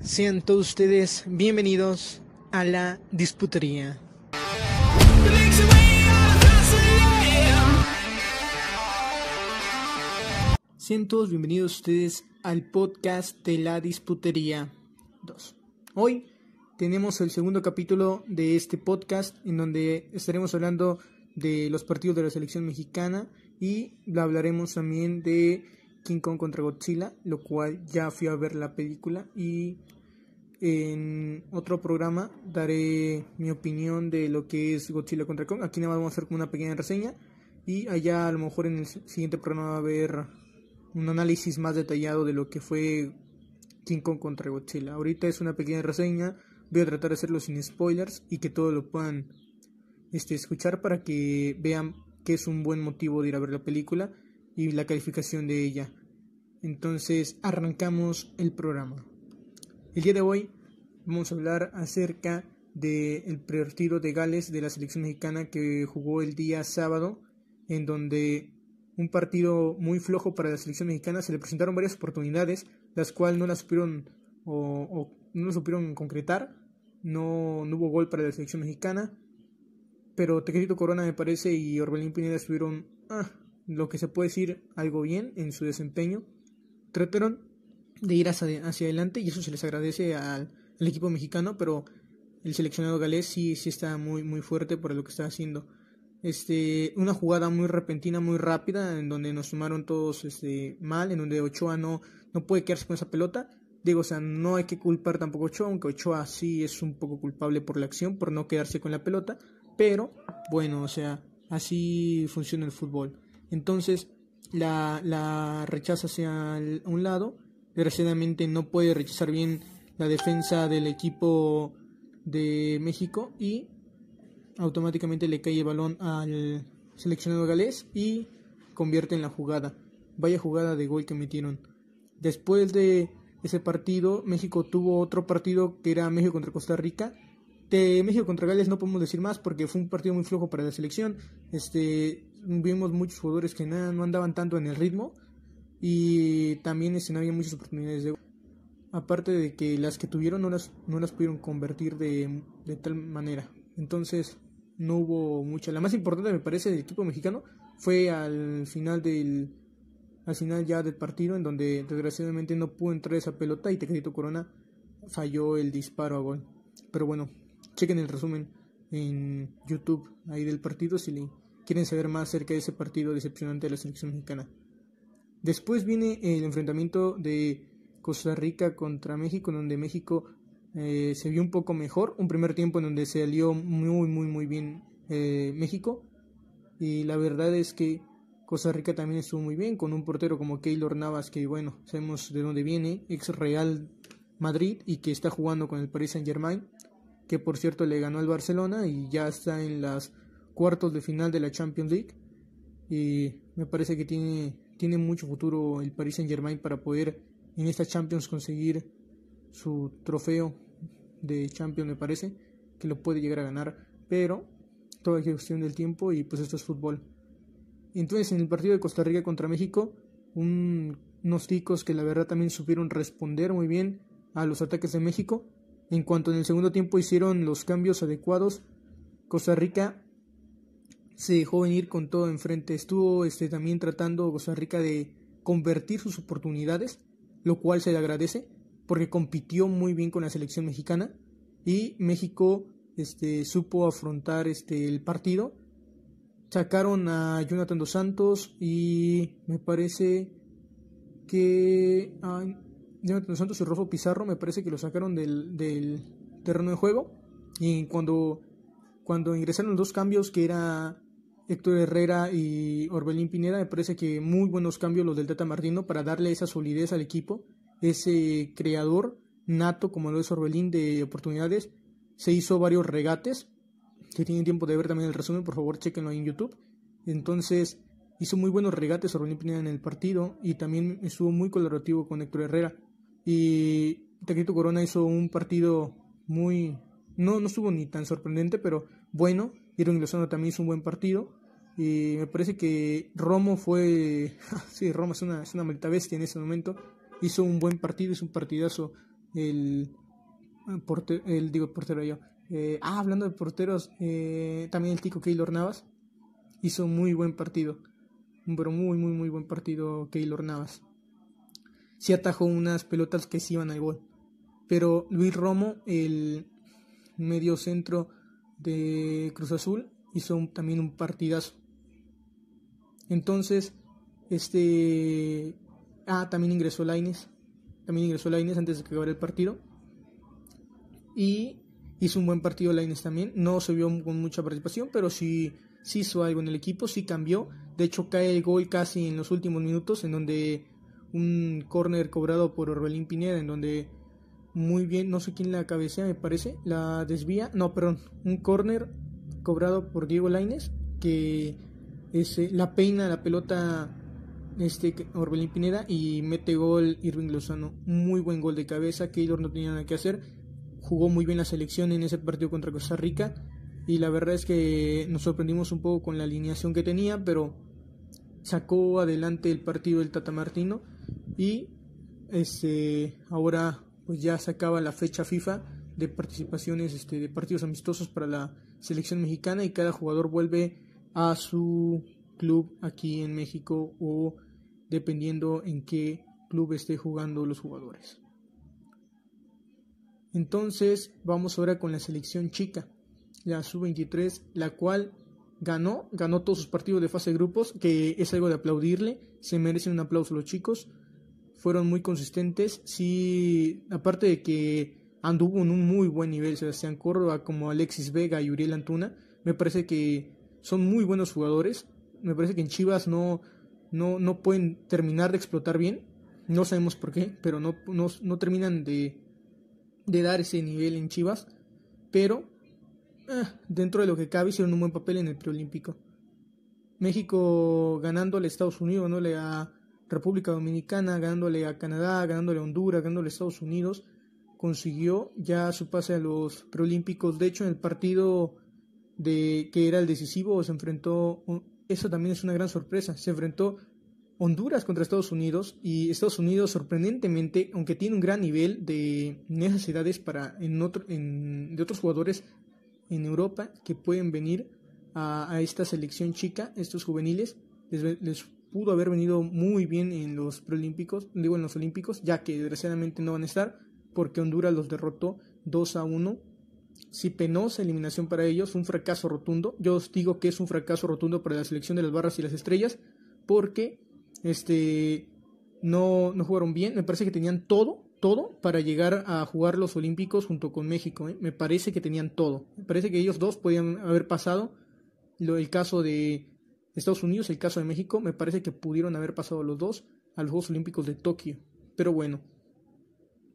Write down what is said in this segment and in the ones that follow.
Sean todos ustedes bienvenidos a la disputería. Sean todos bienvenidos ustedes al podcast de la disputería 2. Hoy tenemos el segundo capítulo de este podcast en donde estaremos hablando de los partidos de la selección mexicana y hablaremos también de King Kong contra Godzilla, lo cual ya fui a ver la película y en otro programa daré mi opinión de lo que es Godzilla contra Kong. Aquí nada más vamos a hacer como una pequeña reseña y allá a lo mejor en el siguiente programa va a haber un análisis más detallado de lo que fue King Kong contra Godzilla. Ahorita es una pequeña reseña, voy a tratar de hacerlo sin spoilers y que todos lo puedan este, escuchar para que vean que es un buen motivo de ir a ver la película y la calificación de ella. Entonces arrancamos el programa. El día de hoy vamos a hablar acerca del partido de Gales de la selección mexicana que jugó el día sábado, en donde un partido muy flojo para la selección mexicana se le presentaron varias oportunidades, las cuales no las supieron o, no las supieron concretar, no, hubo gol para la selección mexicana, pero Tequerito Corona me parece y Orbelín Pineda estuvieron ah, lo que se puede decir algo bien en su desempeño. Trataron de ir hacia, hacia adelante y eso se les agradece al, equipo mexicano, pero el seleccionado galés sí, sí está muy, muy fuerte por lo que está haciendo. Este, una jugada muy repentina, muy rápida, en donde nos sumaron todos este, mal, en donde Ochoa no, no puede quedarse con esa pelota. Digo, o sea, no hay que culpar tampoco a Ochoa, aunque Ochoa sí es un poco culpable por la acción, por no quedarse con la pelota. Pero, bueno, o sea, así funciona el fútbol. Entonces, la, la rechaza hacia un lado. Desgraciadamente no puede rechazar bien la defensa del equipo de México y automáticamente le cae el balón al seleccionado galés y convierte en la jugada. Vaya jugada de gol que metieron. Después de ese partido, México tuvo otro partido que era México contra Costa Rica. De México contra Gales no podemos decir más porque fue un partido muy flojo para la selección. Este, vimos muchos jugadores que no andaban tanto en el ritmo y también este, no había muchas oportunidades de aparte de que las que tuvieron no las, no las pudieron convertir de, de tal manera. Entonces no hubo mucha. La más importante me parece del equipo mexicano fue al final del al final ya del partido en donde desgraciadamente no pudo entrar esa pelota y Tecatito Corona falló el disparo a gol. Pero bueno chequen el resumen en YouTube ahí del partido si le quieren saber más acerca de ese partido decepcionante de la selección mexicana. Después viene el enfrentamiento de Costa Rica contra México, donde México eh, se vio un poco mejor. Un primer tiempo en donde se salió muy, muy, muy bien eh, México. Y la verdad es que Costa Rica también estuvo muy bien, con un portero como Keylor Navas, que bueno, sabemos de dónde viene, ex Real Madrid y que está jugando con el Paris Saint Germain, que por cierto le ganó al Barcelona y ya está en las cuartos de final de la Champions League. Y me parece que tiene, tiene mucho futuro el Paris Saint Germain para poder en esta Champions conseguir su trofeo de Champions me parece que lo puede llegar a ganar. Pero toda cuestión del tiempo y pues esto es fútbol. Entonces en el partido de Costa Rica contra México unos ticos que la verdad también supieron responder muy bien a los ataques de México en cuanto en el segundo tiempo hicieron los cambios adecuados Costa Rica se dejó venir con todo enfrente. Estuvo este, también tratando Costa Rica de convertir sus oportunidades, lo cual se le agradece, porque compitió muy bien con la selección mexicana y México este, supo afrontar este, el partido. Sacaron a Jonathan dos Santos y me parece que Jonathan Santos y Rojo Pizarro me parece que lo sacaron del, del terreno de juego y cuando, cuando ingresaron los dos cambios que era Héctor Herrera y Orbelín Pineda, me parece que muy buenos cambios los del Tata Martino para darle esa solidez al equipo, ese creador nato como lo es Orbelín de oportunidades. Se hizo varios regates, que tienen tiempo de ver también el resumen, por favor chequenlo en YouTube. Entonces hizo muy buenos regates Orbelín Pineda en el partido y también estuvo muy colaborativo con Héctor Herrera. Y Taquito Corona hizo un partido muy... No, no estuvo ni tan sorprendente, pero bueno. Iron Lozano también hizo un buen partido. Y me parece que Romo fue. sí, Romo es una, es una bestia en ese momento. Hizo un buen partido, hizo un partidazo el, portero, el digo portero yo. Eh, ah, hablando de porteros, eh, también el tico Keylor Navas hizo muy buen partido. Pero muy, muy, muy buen partido Keylor Navas. Sí atajó unas pelotas que sí iban al gol. Pero Luis Romo, el medio centro de Cruz Azul, hizo también un partidazo. Entonces, este. Ah, también ingresó Laines. También ingresó Laines antes de que el partido. Y hizo un buen partido Laines también. No se vio con mucha participación, pero sí, sí hizo algo en el equipo, sí cambió. De hecho, cae el gol casi en los últimos minutos, en donde un córner cobrado por Orbelín Pineda, en donde muy bien, no sé quién la cabecea, me parece, la desvía. No, perdón, un córner cobrado por Diego Laines, que es, la peina la pelota este Orbelín Pineda y mete gol Irving Lozano. Muy buen gol de cabeza, Keylor no tenía nada que hacer. Jugó muy bien la selección en ese partido contra Costa Rica y la verdad es que nos sorprendimos un poco con la alineación que tenía, pero sacó adelante el partido del Tata Martino y este ahora pues ya se acaba la fecha FIFA de participaciones este, de partidos amistosos para la selección mexicana y cada jugador vuelve a su club aquí en México o dependiendo en qué club esté jugando los jugadores. Entonces vamos ahora con la selección chica, la sub-23, la cual ganó, ganó todos sus partidos de fase de grupos, que es algo de aplaudirle, se merecen un aplauso los chicos, fueron muy consistentes, sí, aparte de que anduvo en un muy buen nivel Sebastián Córdoba como Alexis Vega y Uriel Antuna, me parece que son muy buenos jugadores, me parece que en Chivas no, no, no pueden terminar de explotar bien. No sabemos por qué, pero no, no, terminan de, de, dar ese nivel en Chivas. Pero eh, dentro de lo que cabe hicieron un buen papel en el preolímpico. México ganándole a Estados Unidos, ganándole a República Dominicana, ganándole a Canadá, ganándole a Honduras, ganándole a Estados Unidos, consiguió ya su pase a los preolímpicos. De hecho, en el partido de que era el decisivo se enfrentó eso también es una gran sorpresa. Se enfrentó Honduras contra Estados Unidos y Estados Unidos sorprendentemente, aunque tiene un gran nivel de necesidades para en otro, en, de otros jugadores en Europa que pueden venir a, esta selección chica, estos juveniles, les, les, pudo haber venido muy bien en los preolímpicos, digo en los olímpicos, ya que desgraciadamente no van a estar porque Honduras los derrotó 2 a 1 si penosa eliminación para ellos, un fracaso rotundo. Yo os digo que es un fracaso rotundo para la selección de las barras y las estrellas, porque este no, no jugaron bien. Me parece que tenían todo, todo para llegar a jugar los Olímpicos junto con México. ¿eh? Me parece que tenían todo. Me parece que ellos dos podían haber pasado. Lo, el caso de Estados Unidos, el caso de México, me parece que pudieron haber pasado los dos a los Juegos Olímpicos de Tokio. Pero bueno,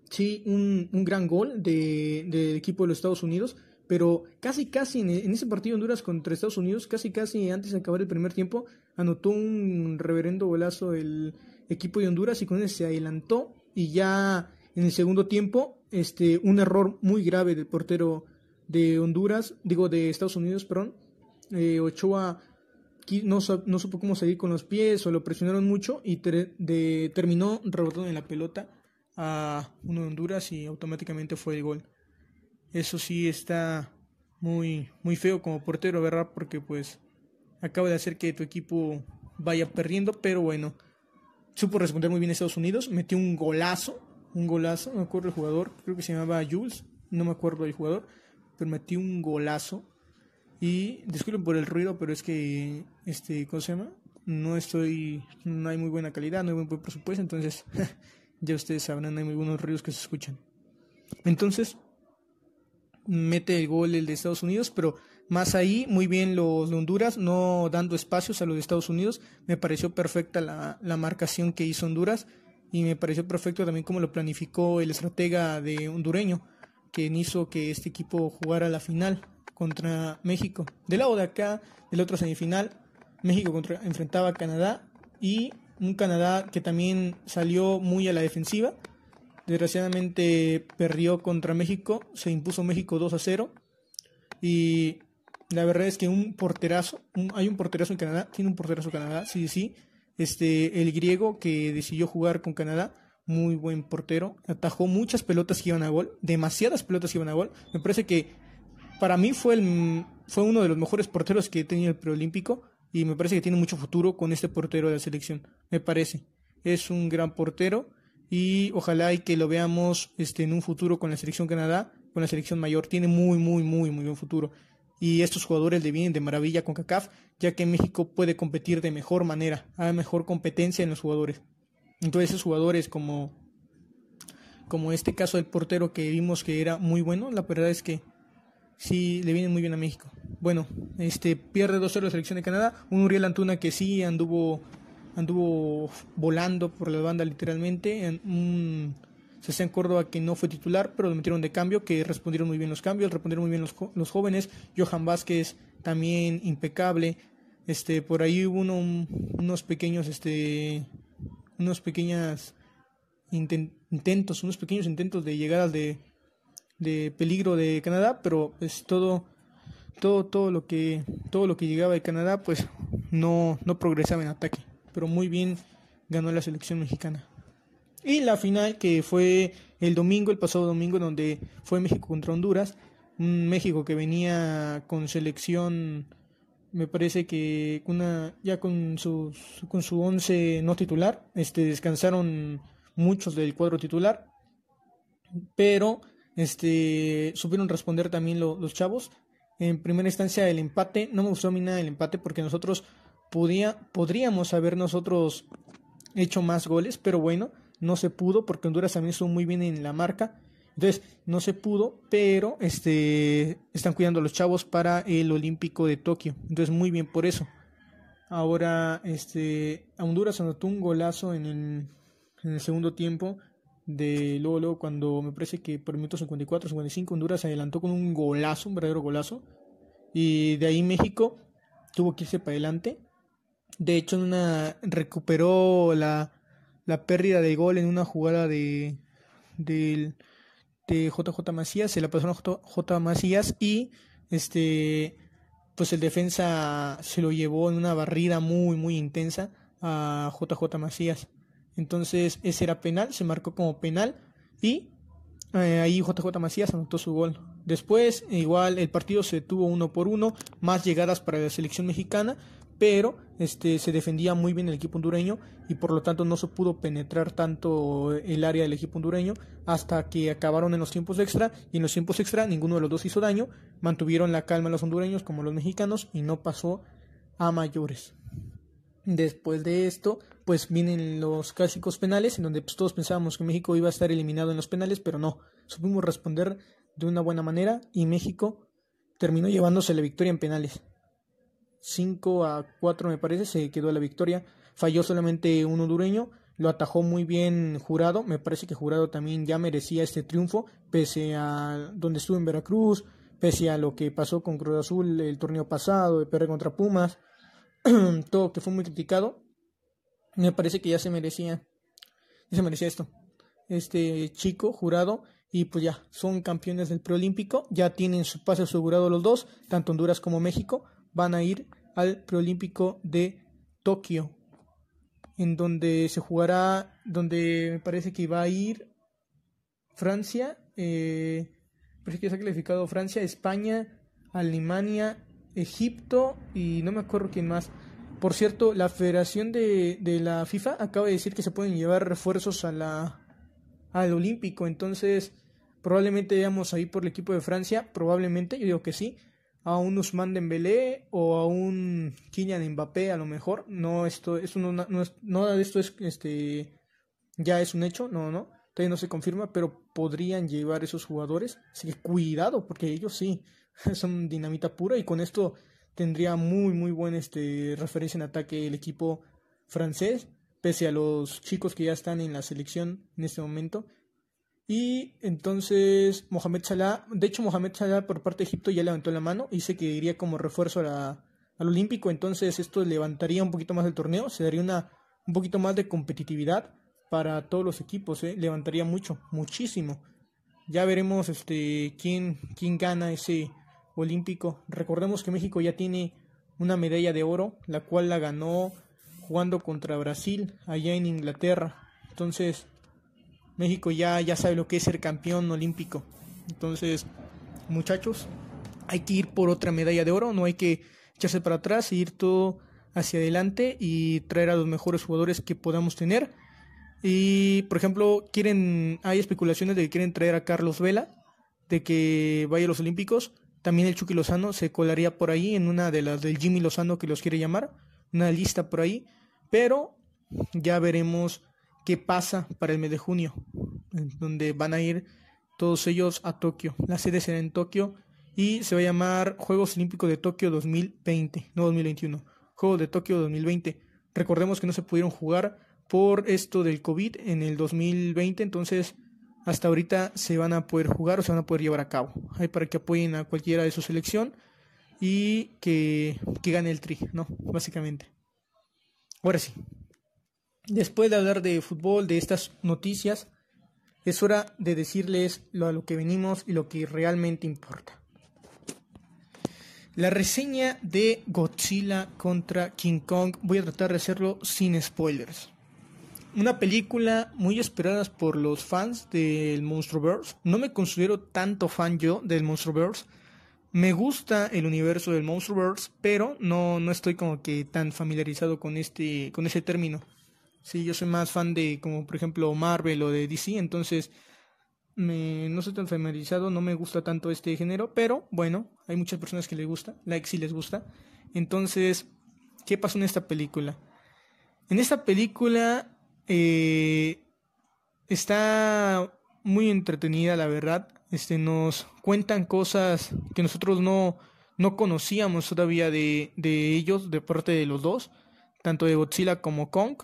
sí, un, un gran gol del de, equipo de los Estados Unidos, pero casi, casi en, ese partido Honduras contra Estados Unidos, casi, casi antes de acabar el primer tiempo, anotó un reverendo golazo el equipo de Honduras y con ese se adelantó y ya en el segundo tiempo, este, un error muy grave del portero de Honduras, digo de Estados Unidos, perdón, eh, Ochoa no, no, supo cómo salir con los pies o lo presionaron mucho y terminó rebotando en la pelota a uno de Honduras y automáticamente fue el gol. Eso sí está muy, muy feo como portero, ¿verdad? Porque pues acaba de hacer que tu equipo vaya perdiendo, pero bueno, supo responder muy bien Estados Unidos, metió un golazo, un golazo, no me acuerdo el jugador, creo que se llamaba Jules, no me acuerdo el jugador, pero metió un golazo. Y disculpen por el ruido, pero es que, este, ¿cómo se llama? No estoy, no hay muy buena calidad, no hay muy buen presupuesto, entonces ya ustedes sabrán, hay algunos ríos que se escuchan. Entonces, mete el gol el de Estados Unidos, pero más ahí, muy bien los de Honduras, no dando espacios a los de Estados Unidos. Me pareció perfecta la, la marcación que hizo Honduras y me pareció perfecto también como lo planificó el estratega de hondureño, que hizo que este equipo jugara la final contra México. Del lado de acá, del otro semifinal, México contra, enfrentaba a Canadá y un Canadá que también salió muy a la defensiva. Desgraciadamente perdió contra México, se impuso México 2 a 0. Y la verdad es que un porterazo, hay un porterazo en Canadá, tiene un porterazo en Canadá, sí, sí. Este, el griego que decidió jugar con Canadá, muy buen portero. Atajó muchas pelotas que iban a gol, demasiadas pelotas que iban a gol. Me parece que para mí fue, el, fue uno de los mejores porteros que he tenido el preolímpico y me parece que tiene mucho futuro con este portero de la selección. Me parece. Es un gran portero y ojalá y que lo veamos este, en un futuro con la selección Canadá, con la selección mayor. Tiene muy, muy, muy, muy buen futuro. Y estos jugadores le vienen de maravilla con CACAF, ya que México puede competir de mejor manera, hay mejor competencia en los jugadores. Entonces esos jugadores como, como este caso del portero que vimos que era muy bueno, la verdad es que sí le viene muy bien a México. Bueno, este pierde 2-0 la selección de Canadá, un Uriel Antuna que sí anduvo anduvo volando por la banda literalmente, en un en Córdoba que no fue titular, pero lo metieron de cambio, que respondieron muy bien los cambios, respondieron muy bien los, los jóvenes, Johan Vázquez también impecable, este por ahí hubo unos pequeños este unos pequeños intentos, unos pequeños intentos de llegadas de, de peligro de Canadá, pero pues todo, todo, todo lo que, todo lo que llegaba de Canadá, pues no, no progresaba en ataque. Pero muy bien ganó la selección mexicana. Y la final que fue el domingo, el pasado domingo, donde fue México contra Honduras, un México que venía con selección me parece que una, ya con su, con su once no titular, este, descansaron muchos del cuadro titular, pero este, supieron responder también los chavos. En primera instancia el empate, no me gustó a mí nada el empate porque nosotros podía, podríamos haber nosotros hecho más goles, pero bueno, no se pudo porque Honduras también estuvo muy bien en la marca entonces, no se pudo, pero este están cuidando a los chavos para el Olímpico de Tokio. Entonces, muy bien por eso. Ahora, este, a Honduras anotó un golazo en el, en el segundo tiempo. De luego, luego, cuando me parece que por minuto 54, 55, Honduras se adelantó con un golazo, un verdadero golazo. Y de ahí México tuvo que irse para adelante. De hecho, en una recuperó la, la pérdida de gol en una jugada de del de JJ Macías, se la pasó a JJ Macías y este pues el defensa se lo llevó en una barrida muy muy intensa a JJ Macías. Entonces ese era penal, se marcó como penal y eh, ahí JJ Macías anotó su gol. Después igual el partido se tuvo uno por uno, más llegadas para la selección mexicana, pero este, se defendía muy bien el equipo hondureño y por lo tanto no se pudo penetrar tanto el área del equipo hondureño hasta que acabaron en los tiempos extra y en los tiempos extra ninguno de los dos hizo daño, mantuvieron la calma los hondureños como los mexicanos y no pasó a mayores. Después de esto, pues vienen los clásicos penales, en donde pues, todos pensábamos que México iba a estar eliminado en los penales, pero no, supimos responder de una buena manera y México terminó llevándose la victoria en penales. 5 a 4 me parece, se quedó la victoria. Falló solamente un hondureño, lo atajó muy bien Jurado, me parece que Jurado también ya merecía este triunfo, pese a donde estuvo en Veracruz, pese a lo que pasó con Cruz Azul el torneo pasado, de PR contra Pumas, todo que fue muy criticado, me parece que ya se merecía, ya se merecía esto. Este chico, Jurado, y pues ya, son campeones del preolímpico, ya tienen su pase asegurado los dos, tanto Honduras como México, van a ir al preolímpico de Tokio, en donde se jugará, donde me parece que va a ir Francia, eh, parece que se ha clasificado Francia, España, Alemania, Egipto y no me acuerdo quién más. Por cierto, la Federación de, de la FIFA acaba de decir que se pueden llevar refuerzos a la, al Olímpico, entonces probablemente veamos ahí por el equipo de Francia, probablemente, yo digo que sí, a un Usman Dembélé o a un Kylian Mbappé a lo mejor. No esto eso no, no es nada de esto es este ya es un hecho. No no. Todavía no se confirma pero podrían llevar esos jugadores. Así que cuidado porque ellos sí son dinamita pura y con esto tendría muy muy buena este referencia en ataque el equipo francés pese a los chicos que ya están en la selección en este momento y entonces Mohamed Salah, de hecho Mohamed Salah por parte de Egipto ya levantó la mano, dice que iría como refuerzo al Olímpico, entonces esto levantaría un poquito más el torneo, se daría una, un poquito más de competitividad para todos los equipos, ¿eh? levantaría mucho, muchísimo. Ya veremos este quién, quién gana ese olímpico. Recordemos que México ya tiene una medalla de oro, la cual la ganó jugando contra Brasil allá en Inglaterra. Entonces, México ya, ya sabe lo que es ser campeón olímpico. Entonces, muchachos, hay que ir por otra medalla de oro, no hay que echarse para atrás e ir todo hacia adelante y traer a los mejores jugadores que podamos tener. Y, por ejemplo, quieren, hay especulaciones de que quieren traer a Carlos Vela, de que vaya a los Olímpicos. También el Chucky Lozano se colaría por ahí en una de las del Jimmy Lozano que los quiere llamar, una lista por ahí. Pero ya veremos qué pasa para el mes de junio, donde van a ir todos ellos a Tokio. La sede será en Tokio y se va a llamar Juegos Olímpicos de Tokio 2020, no 2021. Juegos de Tokio 2020. Recordemos que no se pudieron jugar por esto del COVID en el 2020, entonces hasta ahorita se van a poder jugar o se van a poder llevar a cabo. Hay para que apoyen a cualquiera de su selección y que, que gane el tri, ¿no? Básicamente. Ahora sí, después de hablar de fútbol, de estas noticias, es hora de decirles lo a lo que venimos y lo que realmente importa. La reseña de Godzilla contra King Kong voy a tratar de hacerlo sin spoilers. Una película muy esperada por los fans del Monsterverse. No me considero tanto fan yo del Monsterverse. Me gusta el universo del Monsterverse, pero no, no estoy como que tan familiarizado con este con ese término. Sí, yo soy más fan de como por ejemplo Marvel o de DC, entonces me, no soy tan familiarizado, no me gusta tanto este género, pero bueno, hay muchas personas que les gusta, like si les gusta. Entonces, ¿qué pasó en esta película? En esta película eh, está muy entretenida, la verdad. Este, nos cuentan cosas que nosotros no, no conocíamos todavía de, de ellos, de parte de los dos, tanto de Godzilla como Kong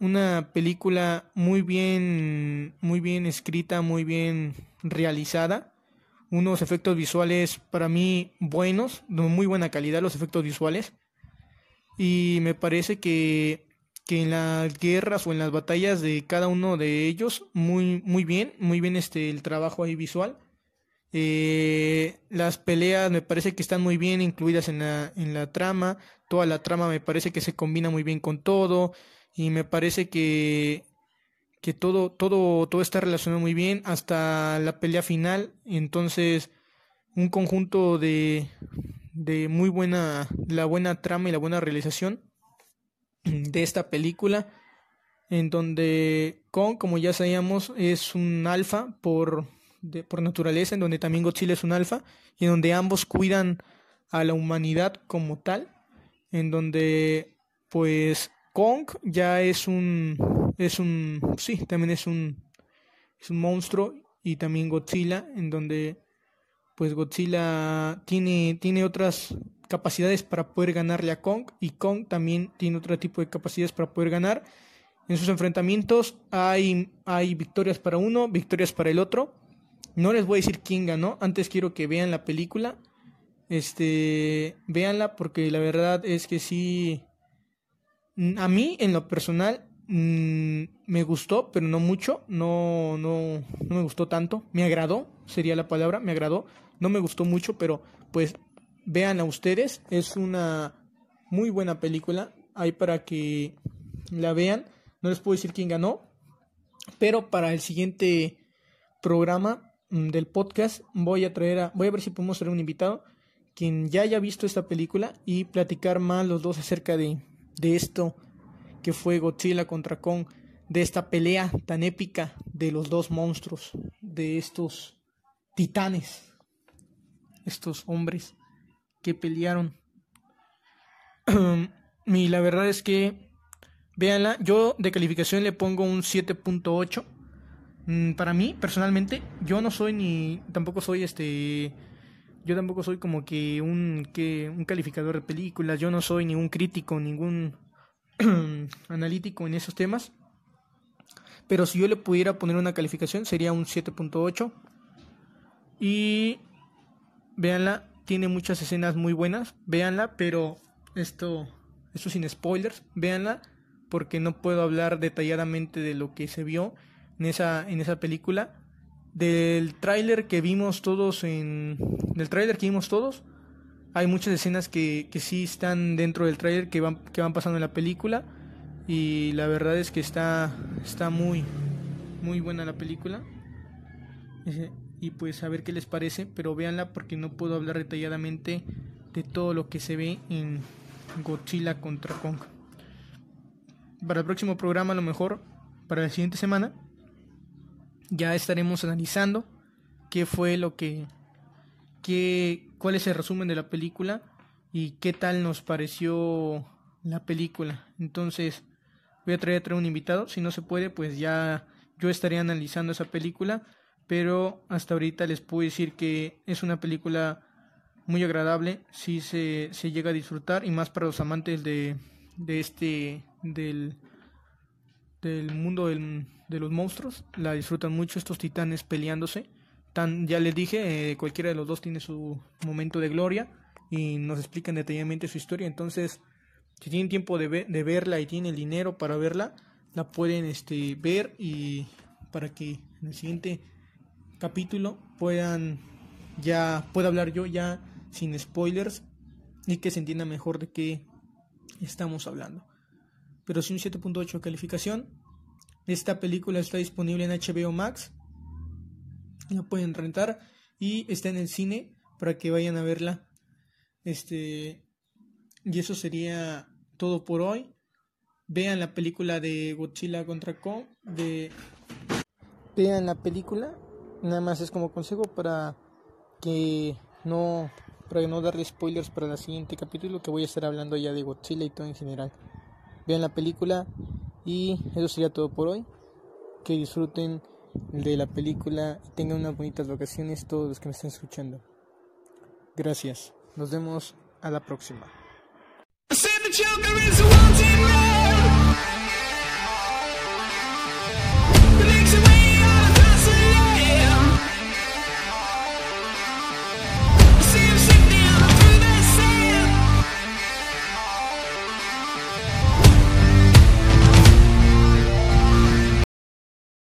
una película muy bien, muy bien escrita, muy bien realizada. Unos efectos visuales para mí buenos, de muy buena calidad los efectos visuales. Y me parece que, que en las guerras o en las batallas de cada uno de ellos, muy, muy bien, muy bien este, el trabajo ahí visual. Eh, las peleas me parece que están muy bien incluidas en la, en la trama. Toda la trama me parece que se combina muy bien con todo y me parece que que todo todo todo está relacionado muy bien hasta la pelea final entonces un conjunto de de muy buena la buena trama y la buena realización de esta película en donde Kong como ya sabíamos es un alfa por de, por naturaleza en donde también Godzilla es un alfa y en donde ambos cuidan a la humanidad como tal en donde pues Kong ya es un es un sí, también es un es un monstruo y también Godzilla en donde pues Godzilla tiene tiene otras capacidades para poder ganarle a Kong y Kong también tiene otro tipo de capacidades para poder ganar. En sus enfrentamientos hay hay victorias para uno, victorias para el otro. No les voy a decir quién ganó, antes quiero que vean la película. Este, véanla porque la verdad es que sí a mí, en lo personal, mm, me gustó, pero no mucho. No, no, no me gustó tanto. Me agradó, sería la palabra, me agradó. No me gustó mucho, pero pues vean a ustedes. Es una muy buena película. Hay para que la vean. No les puedo decir quién ganó. Pero para el siguiente programa mm, del podcast voy a traer a, voy a ver si podemos traer un invitado quien ya haya visto esta película y platicar más los dos acerca de, de esto que fue Godzilla contra Kong, de esta pelea tan épica de los dos monstruos, de estos titanes, estos hombres que pelearon. y la verdad es que, véanla, yo de calificación le pongo un 7.8. Mm, para mí, personalmente, yo no soy ni, tampoco soy este yo tampoco soy como que un, que un calificador de películas, yo no soy ningún crítico, ningún analítico en esos temas. Pero si yo le pudiera poner una calificación sería un 7.8. Y véanla, tiene muchas escenas muy buenas, véanla, pero esto, esto sin spoilers, véanla porque no puedo hablar detalladamente de lo que se vio en esa, en esa película del tráiler que vimos todos en del tráiler que vimos todos hay muchas escenas que, que sí están dentro del tráiler que van que van pasando en la película y la verdad es que está está muy muy buena la película. Y pues a ver qué les parece, pero véanla porque no puedo hablar detalladamente de todo lo que se ve en Godzilla contra Kong. Para el próximo programa, a lo mejor, para la siguiente semana, ya estaremos analizando qué fue lo que, qué, cuál es el resumen de la película y qué tal nos pareció la película. Entonces, voy a traer, a traer un invitado. Si no se puede, pues ya yo estaré analizando esa película. Pero hasta ahorita les puedo decir que es una película muy agradable. Si se, se llega a disfrutar. Y más para los amantes de, de este. del. del mundo del, de los monstruos. La disfrutan mucho estos titanes peleándose. Tan, ya les dije, eh, cualquiera de los dos tiene su momento de gloria. Y nos explican detalladamente su historia. Entonces si tienen tiempo de, de verla y tienen el dinero para verla, la pueden este, ver y para que en el siguiente capítulo puedan ya pueda hablar yo ya sin spoilers y que se entienda mejor de qué estamos hablando. Pero si un 7.8 calificación. Esta película está disponible en HBO Max. La pueden rentar y está en el cine para que vayan a verla. Este y eso sería todo por hoy. Vean la película de Godzilla contra Kong. De... Vean la película. Nada más es como consejo para que no para no darle spoilers para el siguiente capítulo que voy a estar hablando ya de Godzilla y todo en general. Vean la película y eso sería todo por hoy. Que disfruten de la película y tengan unas bonitas vacaciones todos los que me están escuchando. Gracias. Nos vemos a la próxima.